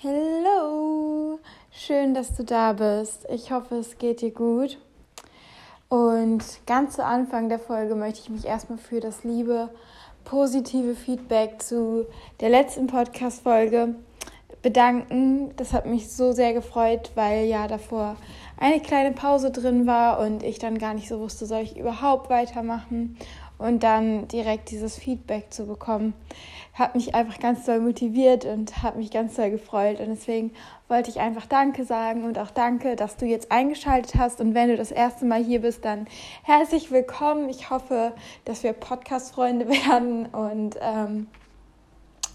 Hallo, schön, dass du da bist. Ich hoffe, es geht dir gut. Und ganz zu Anfang der Folge möchte ich mich erstmal für das liebe, positive Feedback zu der letzten Podcast-Folge bedanken. Das hat mich so sehr gefreut, weil ja davor eine kleine Pause drin war und ich dann gar nicht so wusste, soll ich überhaupt weitermachen und dann direkt dieses Feedback zu bekommen, hat mich einfach ganz doll motiviert und hat mich ganz doll gefreut. Und deswegen wollte ich einfach Danke sagen und auch Danke, dass du jetzt eingeschaltet hast. Und wenn du das erste Mal hier bist, dann herzlich willkommen. Ich hoffe, dass wir Podcast-Freunde werden und ähm,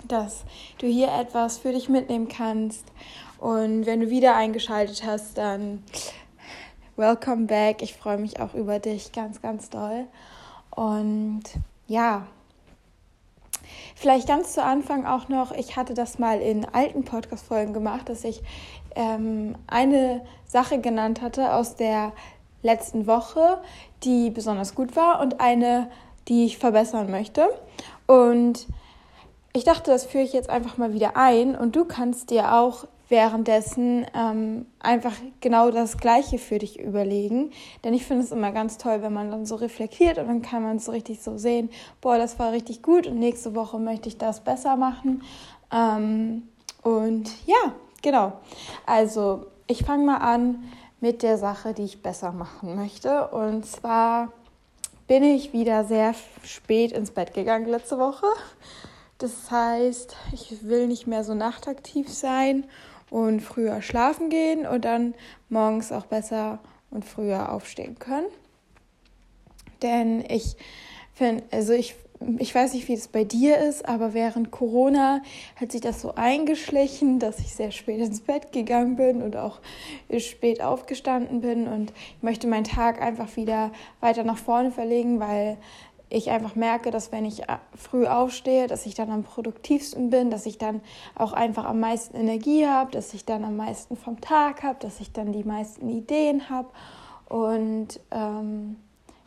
dass du hier etwas für dich mitnehmen kannst. Und wenn du wieder eingeschaltet hast, dann welcome back. Ich freue mich auch über dich ganz, ganz doll. Und ja, vielleicht ganz zu Anfang auch noch, ich hatte das mal in alten Podcast-Folgen gemacht, dass ich ähm, eine Sache genannt hatte aus der letzten Woche, die besonders gut war und eine, die ich verbessern möchte. Und ich dachte, das führe ich jetzt einfach mal wieder ein und du kannst dir auch währenddessen ähm, einfach genau das Gleiche für dich überlegen. Denn ich finde es immer ganz toll, wenn man dann so reflektiert und dann kann man so richtig so sehen, boah, das war richtig gut und nächste Woche möchte ich das besser machen. Ähm, und ja, genau. Also ich fange mal an mit der Sache, die ich besser machen möchte. Und zwar bin ich wieder sehr spät ins Bett gegangen letzte Woche. Das heißt, ich will nicht mehr so nachtaktiv sein und früher schlafen gehen und dann morgens auch besser und früher aufstehen können. Denn ich finde, also ich, ich weiß nicht, wie es bei dir ist, aber während Corona hat sich das so eingeschlichen, dass ich sehr spät ins Bett gegangen bin und auch spät aufgestanden bin. Und ich möchte meinen Tag einfach wieder weiter nach vorne verlegen, weil ich einfach merke, dass wenn ich äh, früh aufstehe, dass ich dann am produktivsten bin, dass ich dann auch einfach am meisten Energie habe, dass ich dann am meisten vom Tag habe, dass ich dann die meisten Ideen habe. Und ähm,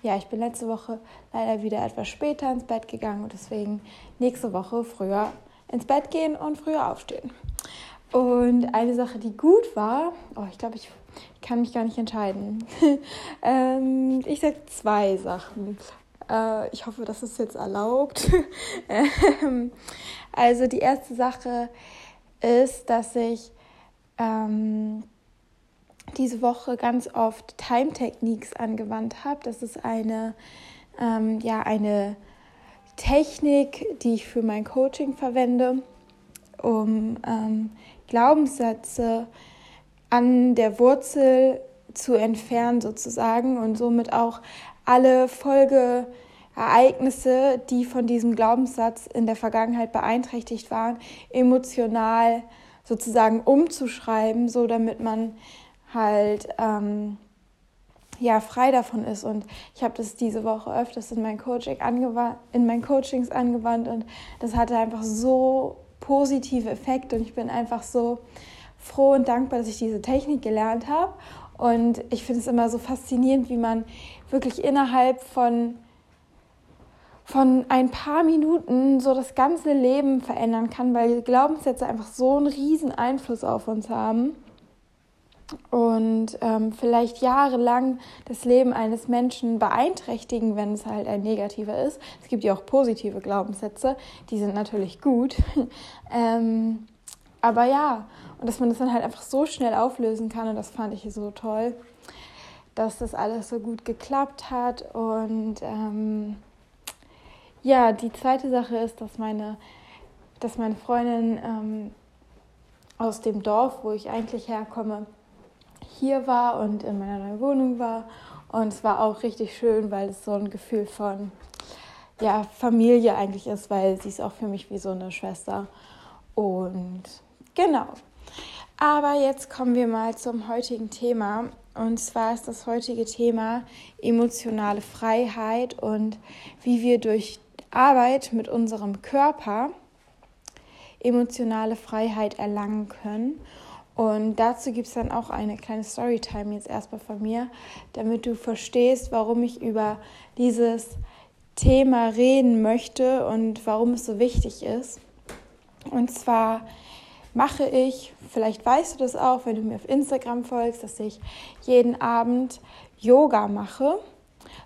ja, ich bin letzte Woche leider wieder etwas später ins Bett gegangen und deswegen nächste Woche früher ins Bett gehen und früher aufstehen. Und eine Sache, die gut war, oh, ich glaube, ich kann mich gar nicht entscheiden. ähm, ich sage zwei Sachen. Äh, ich hoffe, das ist jetzt erlaubt. Ähm, also die erste Sache ist, dass ich ähm, diese Woche ganz oft Time Techniques angewandt habe. Das ist eine, ähm, ja, eine Technik, die ich für mein Coaching verwende, um ähm, Glaubenssätze an der Wurzel zu entfernen sozusagen und somit auch alle Folgeereignisse, die von diesem Glaubenssatz in der Vergangenheit beeinträchtigt waren, emotional sozusagen umzuschreiben, so damit man halt ähm, ja frei davon ist. Und ich habe das diese Woche öfters in mein Coaching in meinen Coachings angewandt und das hatte einfach so positive Effekte und ich bin einfach so froh und dankbar, dass ich diese Technik gelernt habe und ich finde es immer so faszinierend, wie man wirklich innerhalb von, von ein paar Minuten so das ganze Leben verändern kann, weil Glaubenssätze einfach so einen riesen Einfluss auf uns haben und ähm, vielleicht jahrelang das Leben eines Menschen beeinträchtigen, wenn es halt ein negativer ist. Es gibt ja auch positive Glaubenssätze, die sind natürlich gut. ähm, aber ja, und dass man das dann halt einfach so schnell auflösen kann und das fand ich so toll, dass das alles so gut geklappt hat. Und ähm, ja, die zweite Sache ist, dass meine, dass meine Freundin ähm, aus dem Dorf, wo ich eigentlich herkomme, hier war und in meiner neuen Wohnung war. Und es war auch richtig schön, weil es so ein Gefühl von ja, Familie eigentlich ist, weil sie ist auch für mich wie so eine Schwester. Und genau. Aber jetzt kommen wir mal zum heutigen Thema. Und zwar ist das heutige Thema emotionale Freiheit und wie wir durch Arbeit mit unserem Körper emotionale Freiheit erlangen können. Und dazu gibt es dann auch eine kleine Storytime jetzt erstmal von mir, damit du verstehst, warum ich über dieses Thema reden möchte und warum es so wichtig ist. Und zwar mache ich, vielleicht weißt du das auch, wenn du mir auf Instagram folgst, dass ich jeden Abend Yoga mache.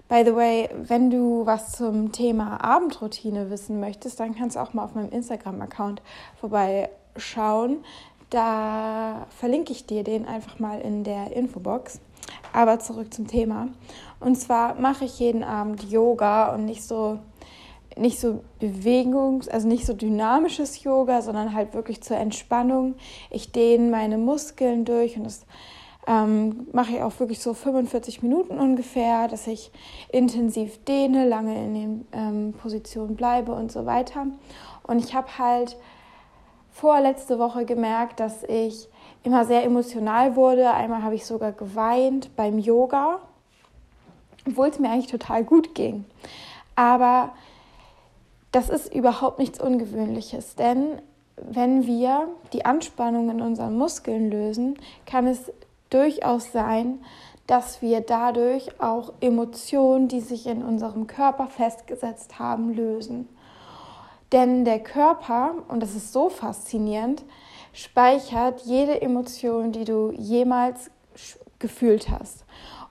By the way, wenn du was zum Thema Abendroutine wissen möchtest, dann kannst du auch mal auf meinem Instagram-Account vorbeischauen. Da verlinke ich dir den einfach mal in der Infobox. Aber zurück zum Thema. Und zwar mache ich jeden Abend Yoga und nicht so nicht so Bewegungs-, also nicht so dynamisches Yoga, sondern halt wirklich zur Entspannung. Ich dehne meine Muskeln durch und das ähm, mache ich auch wirklich so 45 Minuten ungefähr, dass ich intensiv dehne, lange in den ähm, Positionen bleibe und so weiter. Und ich habe halt vorletzte Woche gemerkt, dass ich immer sehr emotional wurde. Einmal habe ich sogar geweint beim Yoga, obwohl es mir eigentlich total gut ging. Aber das ist überhaupt nichts Ungewöhnliches, denn wenn wir die Anspannung in unseren Muskeln lösen, kann es durchaus sein, dass wir dadurch auch Emotionen, die sich in unserem Körper festgesetzt haben, lösen. Denn der Körper, und das ist so faszinierend, speichert jede Emotion, die du jemals gefühlt hast.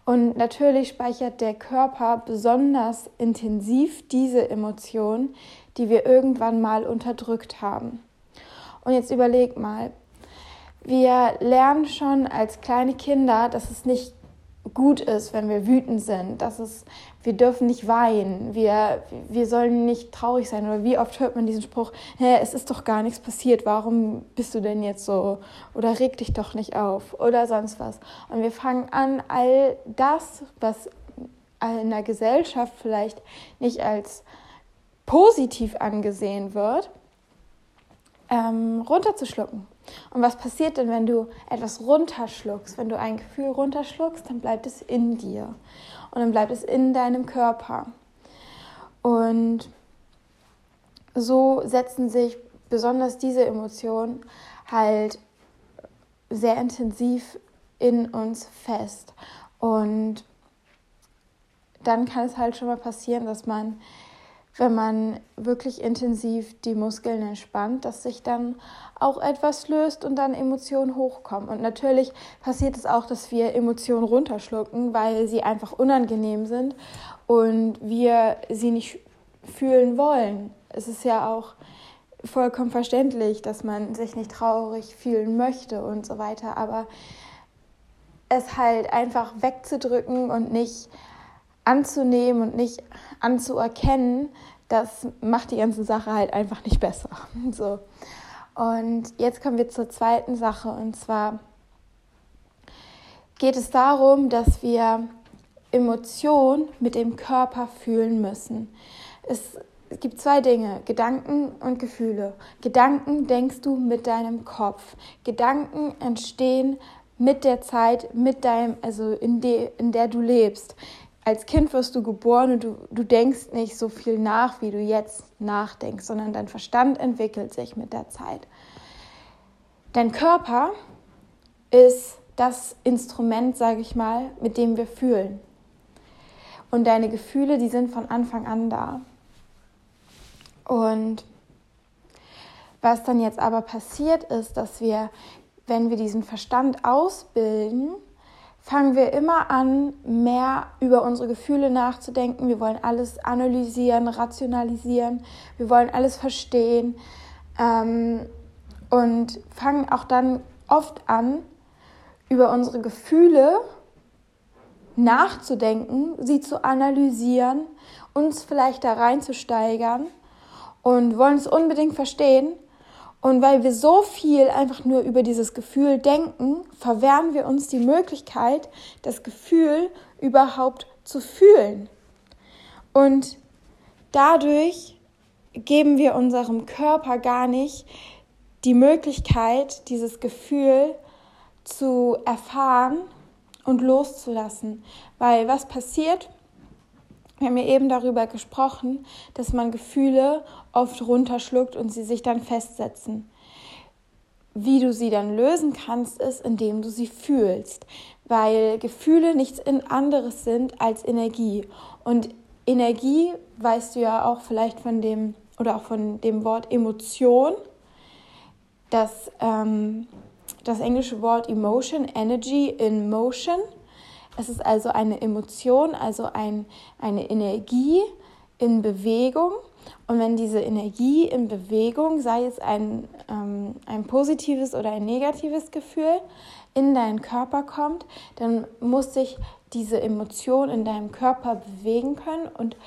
Und natürlich speichert der Körper besonders intensiv diese Emotionen, die wir irgendwann mal unterdrückt haben. Und jetzt überleg mal, wir lernen schon als kleine Kinder, dass es nicht gut ist, wenn wir wütend sind, dass es, wir dürfen nicht weinen, wir, wir sollen nicht traurig sein. Oder wie oft hört man diesen Spruch, hey, es ist doch gar nichts passiert, warum bist du denn jetzt so? Oder reg dich doch nicht auf oder sonst was. Und wir fangen an, all das, was in der Gesellschaft vielleicht nicht als positiv angesehen wird, ähm, runterzuschlucken. Und was passiert denn, wenn du etwas runterschluckst? Wenn du ein Gefühl runterschluckst, dann bleibt es in dir und dann bleibt es in deinem Körper. Und so setzen sich besonders diese Emotionen halt sehr intensiv in uns fest. Und dann kann es halt schon mal passieren, dass man wenn man wirklich intensiv die Muskeln entspannt, dass sich dann auch etwas löst und dann Emotionen hochkommen. Und natürlich passiert es auch, dass wir Emotionen runterschlucken, weil sie einfach unangenehm sind und wir sie nicht fühlen wollen. Es ist ja auch vollkommen verständlich, dass man sich nicht traurig fühlen möchte und so weiter, aber es halt einfach wegzudrücken und nicht anzunehmen und nicht anzuerkennen, das macht die ganze Sache halt einfach nicht besser. So. Und jetzt kommen wir zur zweiten Sache und zwar geht es darum, dass wir Emotionen mit dem Körper fühlen müssen. Es, gibt zwei Dinge, Gedanken und Gefühle. Gedanken denkst du mit deinem Kopf. Gedanken entstehen mit der Zeit, mit deinem, also in, de, in der du lebst als Kind wirst du geboren und du, du denkst nicht so viel nach, wie du jetzt nachdenkst, sondern dein Verstand entwickelt sich mit der Zeit. Dein Körper ist das Instrument, sage ich mal, mit dem wir fühlen. Und deine Gefühle, die sind von Anfang an da. Und was dann jetzt aber passiert ist, dass wir, wenn wir diesen Verstand ausbilden, fangen wir immer an, mehr über unsere Gefühle nachzudenken. Wir wollen alles analysieren, rationalisieren. Wir wollen alles verstehen. Ähm, und fangen auch dann oft an, über unsere Gefühle nachzudenken, sie zu analysieren, uns vielleicht da reinzusteigern und wollen es unbedingt verstehen und weil wir so viel einfach nur über dieses Gefühl denken, verwehren wir uns die Möglichkeit, das Gefühl überhaupt zu fühlen. Und dadurch geben wir unserem Körper gar nicht die Möglichkeit, dieses Gefühl zu erfahren und loszulassen. Weil was passiert? Wir haben ja eben darüber gesprochen, dass man Gefühle oft runterschluckt und sie sich dann festsetzen. Wie du sie dann lösen kannst, ist, indem du sie fühlst, weil Gefühle nichts anderes sind als Energie. Und Energie, weißt du ja auch vielleicht von dem oder auch von dem Wort Emotion, das, ähm, das englische Wort Emotion, Energy in Motion. Es ist also eine Emotion, also ein, eine Energie in Bewegung. Und wenn diese Energie in Bewegung, sei es ein, ähm, ein positives oder ein negatives Gefühl, in deinen Körper kommt, dann muss sich diese Emotion in deinem Körper bewegen können und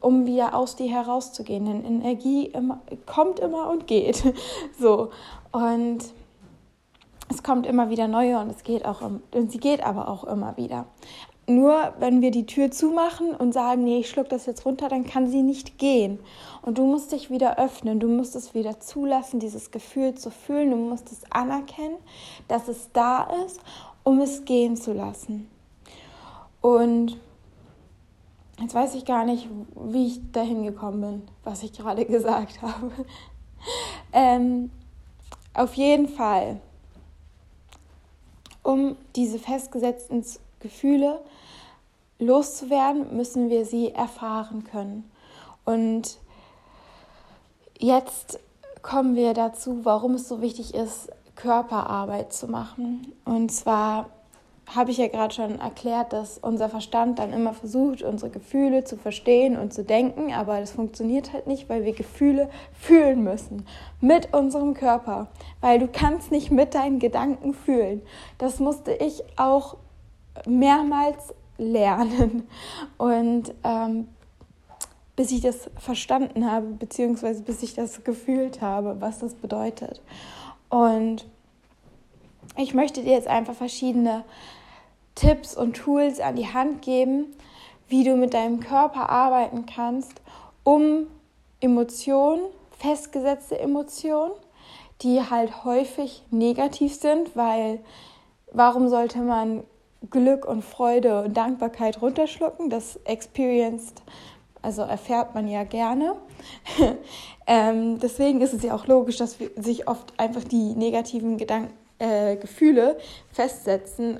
um wieder aus dir herauszugehen. Denn Energie immer, kommt immer und geht. So. Und es kommt immer wieder neue und es geht auch und sie geht aber auch immer wieder. Nur wenn wir die Tür zumachen und sagen, nee, ich schluck das jetzt runter, dann kann sie nicht gehen. Und du musst dich wieder öffnen, du musst es wieder zulassen, dieses Gefühl zu fühlen, du musst es anerkennen, dass es da ist, um es gehen zu lassen. Und jetzt weiß ich gar nicht, wie ich dahin gekommen bin, was ich gerade gesagt habe. ähm, auf jeden Fall, um diese festgesetzten Gefühle loszuwerden, müssen wir sie erfahren können. Und jetzt kommen wir dazu, warum es so wichtig ist, Körperarbeit zu machen. Und zwar habe ich ja gerade schon erklärt, dass unser Verstand dann immer versucht, unsere Gefühle zu verstehen und zu denken, aber das funktioniert halt nicht, weil wir Gefühle fühlen müssen mit unserem Körper, weil du kannst nicht mit deinen Gedanken fühlen. Das musste ich auch mehrmals lernen und ähm, bis ich das verstanden habe, beziehungsweise bis ich das gefühlt habe, was das bedeutet. Und ich möchte dir jetzt einfach verschiedene Tipps und Tools an die Hand geben, wie du mit deinem Körper arbeiten kannst, um Emotionen, festgesetzte Emotionen, die halt häufig negativ sind, weil warum sollte man Glück und Freude und Dankbarkeit runterschlucken? Das experienced, also erfährt man ja gerne. ähm, deswegen ist es ja auch logisch, dass sich oft einfach die negativen Gedanken äh, Gefühle festsetzen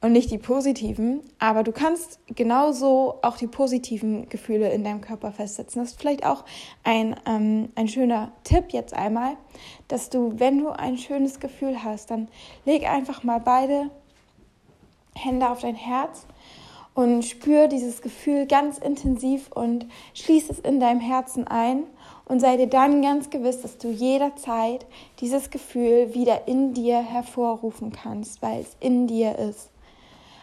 und nicht die positiven. Aber du kannst genauso auch die positiven Gefühle in deinem Körper festsetzen. Das ist vielleicht auch ein, ähm, ein schöner Tipp jetzt einmal, dass du, wenn du ein schönes Gefühl hast, dann leg einfach mal beide Hände auf dein Herz und spür dieses Gefühl ganz intensiv und schließ es in deinem Herzen ein und sei dir dann ganz gewiss, dass du jederzeit dieses Gefühl wieder in dir hervorrufen kannst, weil es in dir ist.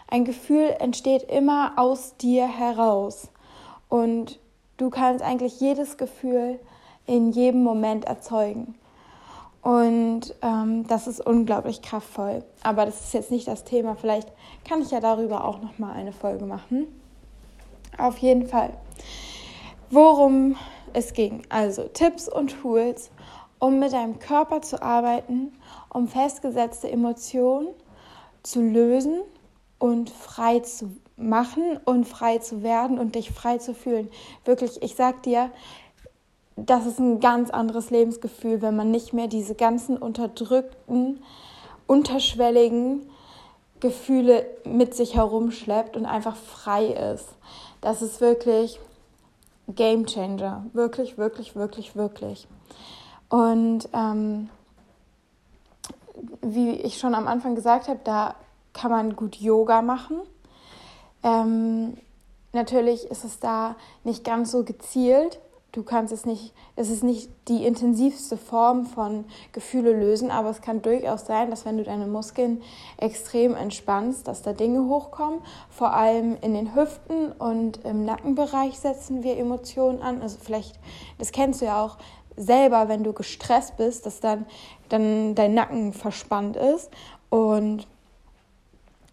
Ein Gefühl entsteht immer aus dir heraus und du kannst eigentlich jedes Gefühl in jedem Moment erzeugen. Und ähm, das ist unglaublich kraftvoll. Aber das ist jetzt nicht das Thema. Vielleicht kann ich ja darüber auch noch mal eine Folge machen. Auf jeden Fall. Worum es ging. Also Tipps und Tools, um mit deinem Körper zu arbeiten, um festgesetzte Emotionen zu lösen und frei zu machen und frei zu werden und dich frei zu fühlen. Wirklich, ich sag dir, das ist ein ganz anderes Lebensgefühl, wenn man nicht mehr diese ganzen unterdrückten, unterschwelligen Gefühle mit sich herumschleppt und einfach frei ist. Das ist wirklich Game Changer. Wirklich, wirklich, wirklich, wirklich. Und ähm, wie ich schon am Anfang gesagt habe, da kann man gut Yoga machen. Ähm, natürlich ist es da nicht ganz so gezielt, du kannst es nicht, es ist nicht die intensivste Form von Gefühle lösen, aber es kann durchaus sein, dass wenn du deine Muskeln extrem entspannst, dass da Dinge hochkommen. Vor allem in den Hüften und im Nackenbereich setzen wir Emotionen an. Also vielleicht, das kennst du ja auch selber, wenn du gestresst bist, dass dann, dann dein Nacken verspannt ist und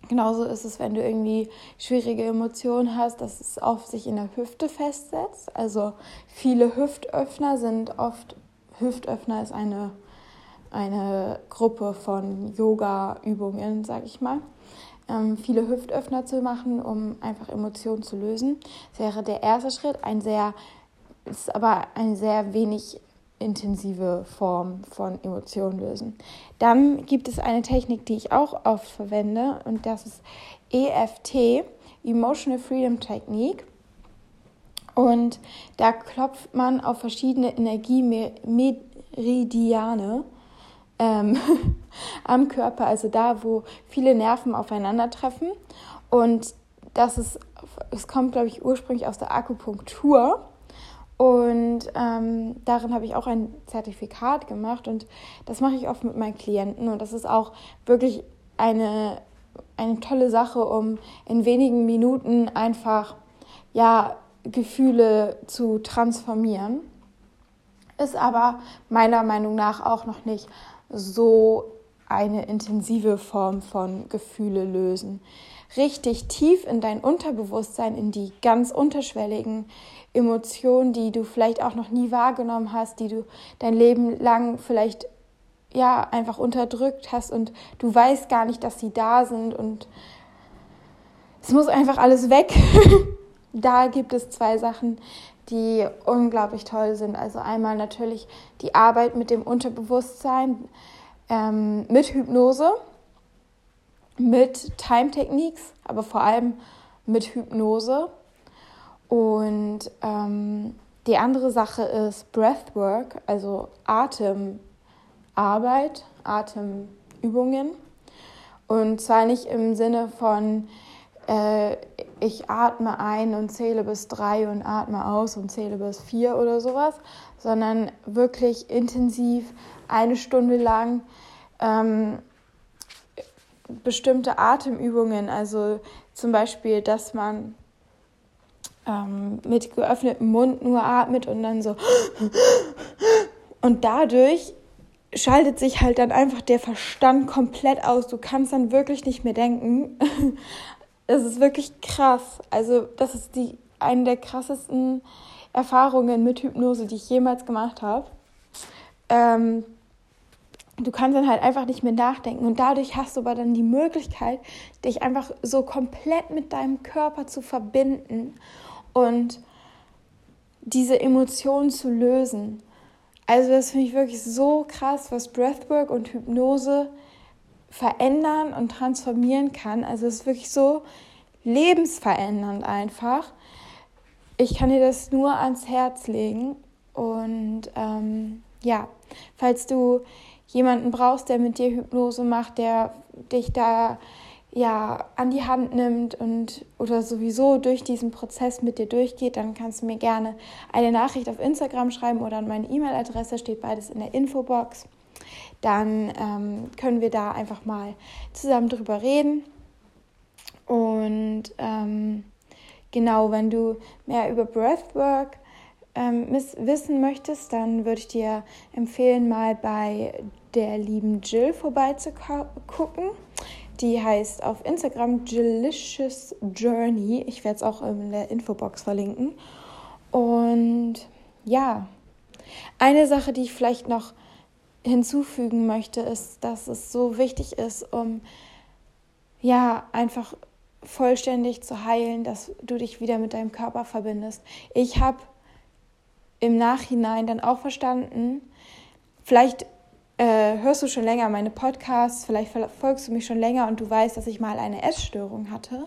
Genauso ist es, wenn du irgendwie schwierige Emotionen hast, dass es oft sich in der Hüfte festsetzt. Also viele Hüftöffner sind oft, Hüftöffner ist eine, eine Gruppe von Yoga-Übungen, sag ich mal. Ähm, viele Hüftöffner zu machen, um einfach Emotionen zu lösen. Das wäre der erste Schritt, ein sehr, ist aber ein sehr wenig intensive Form von Emotionen lösen. Dann gibt es eine Technik, die ich auch oft verwende und das ist EFT, Emotional Freedom Technique. Und da klopft man auf verschiedene Energiemeridiane ähm, am Körper, also da, wo viele Nerven aufeinandertreffen. Und das ist, es kommt, glaube ich, ursprünglich aus der Akupunktur. Und ähm, darin habe ich auch ein Zertifikat gemacht und das mache ich oft mit meinen Klienten. Und das ist auch wirklich eine, eine tolle Sache, um in wenigen Minuten einfach ja, Gefühle zu transformieren. Ist aber meiner Meinung nach auch noch nicht so eine intensive Form von Gefühle lösen. Richtig tief in dein Unterbewusstsein, in die ganz unterschwelligen Emotionen, die du vielleicht auch noch nie wahrgenommen hast, die du dein Leben lang vielleicht ja einfach unterdrückt hast und du weißt gar nicht, dass sie da sind und es muss einfach alles weg. da gibt es zwei Sachen, die unglaublich toll sind. Also einmal natürlich die Arbeit mit dem Unterbewusstsein, ähm, mit Hypnose, mit Time Techniques, aber vor allem mit Hypnose. Und ähm, die andere Sache ist Breathwork, also Atemarbeit, Atemübungen. Und zwar nicht im Sinne von, äh, ich atme ein und zähle bis drei und atme aus und zähle bis vier oder sowas, sondern wirklich intensiv eine Stunde lang ähm, bestimmte Atemübungen, also zum Beispiel, dass man ähm, mit geöffnetem Mund nur atmet und dann so. Und dadurch schaltet sich halt dann einfach der Verstand komplett aus. Du kannst dann wirklich nicht mehr denken. Es ist wirklich krass. Also, das ist die eine der krassesten Erfahrungen mit Hypnose, die ich jemals gemacht habe. Ähm, du kannst dann halt einfach nicht mehr nachdenken und dadurch hast du aber dann die Möglichkeit, dich einfach so komplett mit deinem Körper zu verbinden und diese Emotionen zu lösen. Also das finde ich wirklich so krass, was Breathwork und Hypnose verändern und transformieren kann. Also es ist wirklich so lebensverändernd einfach. Ich kann dir das nur ans Herz legen. Und ähm, ja, falls du jemanden brauchst, der mit dir Hypnose macht, der dich da ja an die Hand nimmt und oder sowieso durch diesen Prozess mit dir durchgeht, dann kannst du mir gerne eine Nachricht auf Instagram schreiben oder an meine E-Mail-Adresse, steht beides in der Infobox. Dann ähm, können wir da einfach mal zusammen drüber reden. Und ähm, genau, wenn du mehr über Breathwork ähm, wissen möchtest, dann würde ich dir empfehlen, mal bei der lieben Jill vorbeizugucken. Die heißt auf Instagram Delicious Journey. Ich werde es auch in der Infobox verlinken. Und ja, eine Sache, die ich vielleicht noch hinzufügen möchte, ist, dass es so wichtig ist, um ja einfach vollständig zu heilen, dass du dich wieder mit deinem Körper verbindest. Ich habe im Nachhinein dann auch verstanden, vielleicht äh, hörst du schon länger meine Podcasts, vielleicht verfolgst du mich schon länger und du weißt, dass ich mal eine Essstörung hatte.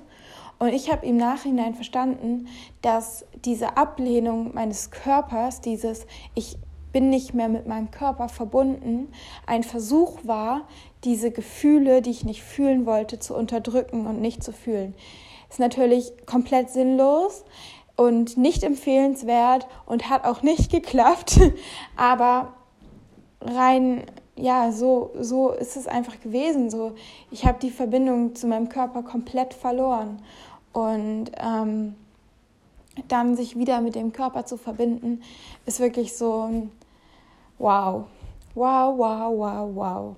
Und ich habe im Nachhinein verstanden, dass diese Ablehnung meines Körpers, dieses Ich bin nicht mehr mit meinem Körper verbunden, ein Versuch war, diese Gefühle, die ich nicht fühlen wollte, zu unterdrücken und nicht zu fühlen. Ist natürlich komplett sinnlos und nicht empfehlenswert und hat auch nicht geklappt, aber rein ja, so so ist es einfach gewesen, so ich habe die Verbindung zu meinem Körper komplett verloren. Und ähm, dann sich wieder mit dem Körper zu verbinden, ist wirklich so ein Wow. Wow, wow, wow, wow.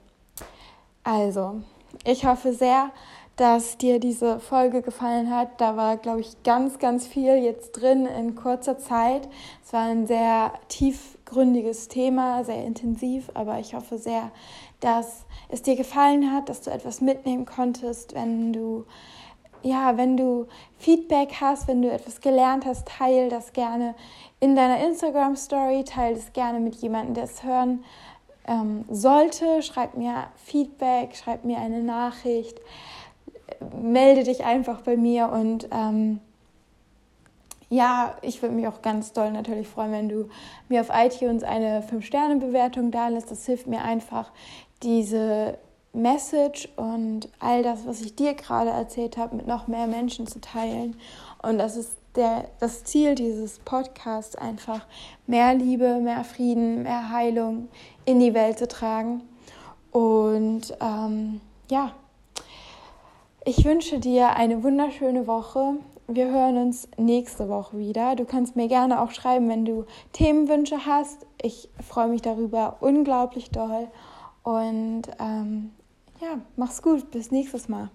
Also, ich hoffe sehr, dass dir diese Folge gefallen hat. Da war, glaube ich, ganz, ganz viel jetzt drin in kurzer Zeit. Es war ein sehr tiefgründiges Thema, sehr intensiv, aber ich hoffe sehr, dass es dir gefallen hat, dass du etwas mitnehmen konntest, wenn du ja, wenn du Feedback hast, wenn du etwas gelernt hast, teile das gerne in deiner Instagram Story, teile das gerne mit jemandem, der es hören ähm, sollte. Schreib mir Feedback, schreib mir eine Nachricht, melde dich einfach bei mir und ähm, ja, ich würde mich auch ganz doll natürlich freuen, wenn du mir auf iTunes eine 5-Sterne-Bewertung da lässt. Das hilft mir einfach, diese Message und all das, was ich dir gerade erzählt habe, mit noch mehr Menschen zu teilen. Und das ist der, das Ziel dieses Podcasts, einfach mehr Liebe, mehr Frieden, mehr Heilung in die Welt zu tragen. Und ähm, ja, ich wünsche dir eine wunderschöne Woche. Wir hören uns nächste Woche wieder. Du kannst mir gerne auch schreiben, wenn du Themenwünsche hast. Ich freue mich darüber unglaublich doll. Und ähm, ja, mach's gut. Bis nächstes Mal.